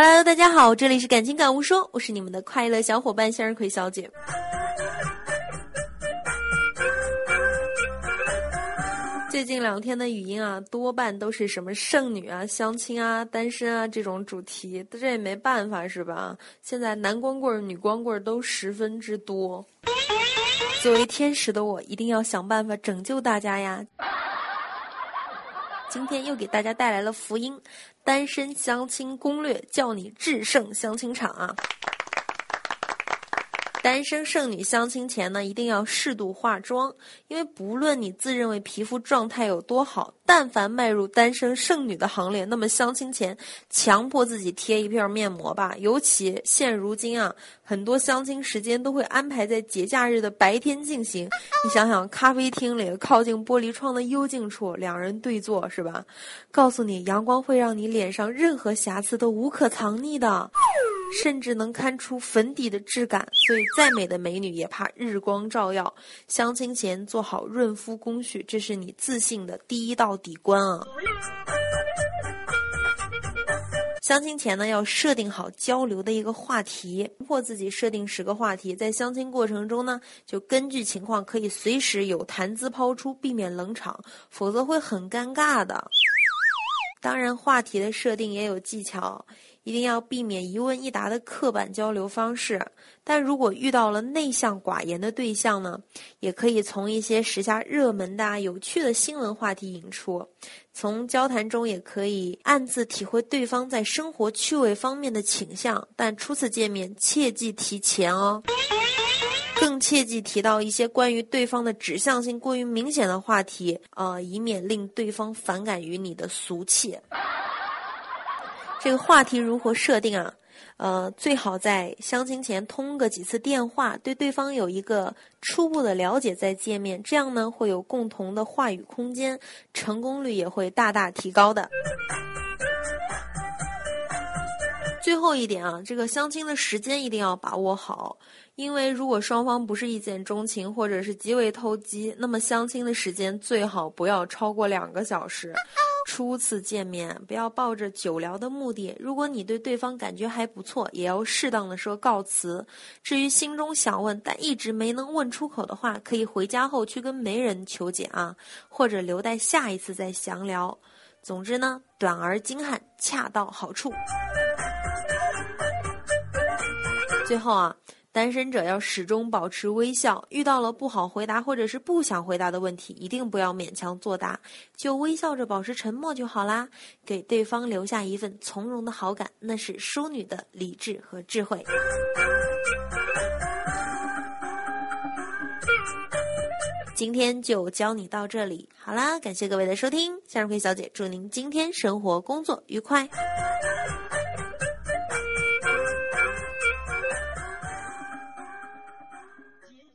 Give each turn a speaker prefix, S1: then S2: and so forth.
S1: Hello，大家好，这里是感情感悟说，我是你们的快乐小伙伴向日葵小姐。最近两天的语音啊，多半都是什么剩女啊、相亲啊、单身啊这种主题，这也没办法是吧？现在男光棍、女光棍都十分之多。作为天使的我，一定要想办法拯救大家呀！今天又给大家带来了福音，单身相亲攻略，叫你制胜相亲场啊！单身剩女相亲前呢，一定要适度化妆，因为不论你自认为皮肤状态有多好，但凡迈入单身剩女的行列，那么相亲前强迫自己贴一片面膜吧。尤其现如今啊，很多相亲时间都会安排在节假日的白天进行。你想想，咖啡厅里靠近玻璃窗的幽静处，两人对坐是吧？告诉你，阳光会让你脸上任何瑕疵都无可藏匿的。甚至能看出粉底的质感，所以再美的美女也怕日光照耀。相亲前做好润肤工序，这是你自信的第一道底关啊！相亲前呢，要设定好交流的一个话题，强迫自己设定十个话题，在相亲过程中呢，就根据情况可以随时有谈资抛出，避免冷场，否则会很尴尬的。当然，话题的设定也有技巧。一定要避免一问一答的刻板交流方式，但如果遇到了内向寡言的对象呢，也可以从一些时下热门的、有趣的新闻话题引出。从交谈中也可以暗自体会对方在生活趣味方面的倾向，但初次见面切忌提钱哦，更切忌提到一些关于对方的指向性过于明显的话题，呃，以免令对方反感于你的俗气。这个话题如何设定啊？呃，最好在相亲前通个几次电话，对对方有一个初步的了解再见面，这样呢会有共同的话语空间，成功率也会大大提高的。最后一点啊，这个相亲的时间一定要把握好，因为如果双方不是一见钟情或者是极为投机，那么相亲的时间最好不要超过两个小时。初次见面，不要抱着久聊的目的。如果你对对方感觉还不错，也要适当的说告辞。至于心中想问但一直没能问出口的话，可以回家后去跟媒人求解啊，或者留待下一次再详聊。总之呢，短而精悍，恰到好处。最后啊。单身者要始终保持微笑，遇到了不好回答或者是不想回答的问题，一定不要勉强作答，就微笑着保持沉默就好啦，给对方留下一份从容的好感，那是淑女的理智和智慧。今天就教你到这里，好啦，感谢各位的收听，向日葵小姐祝您今天生活工作愉快。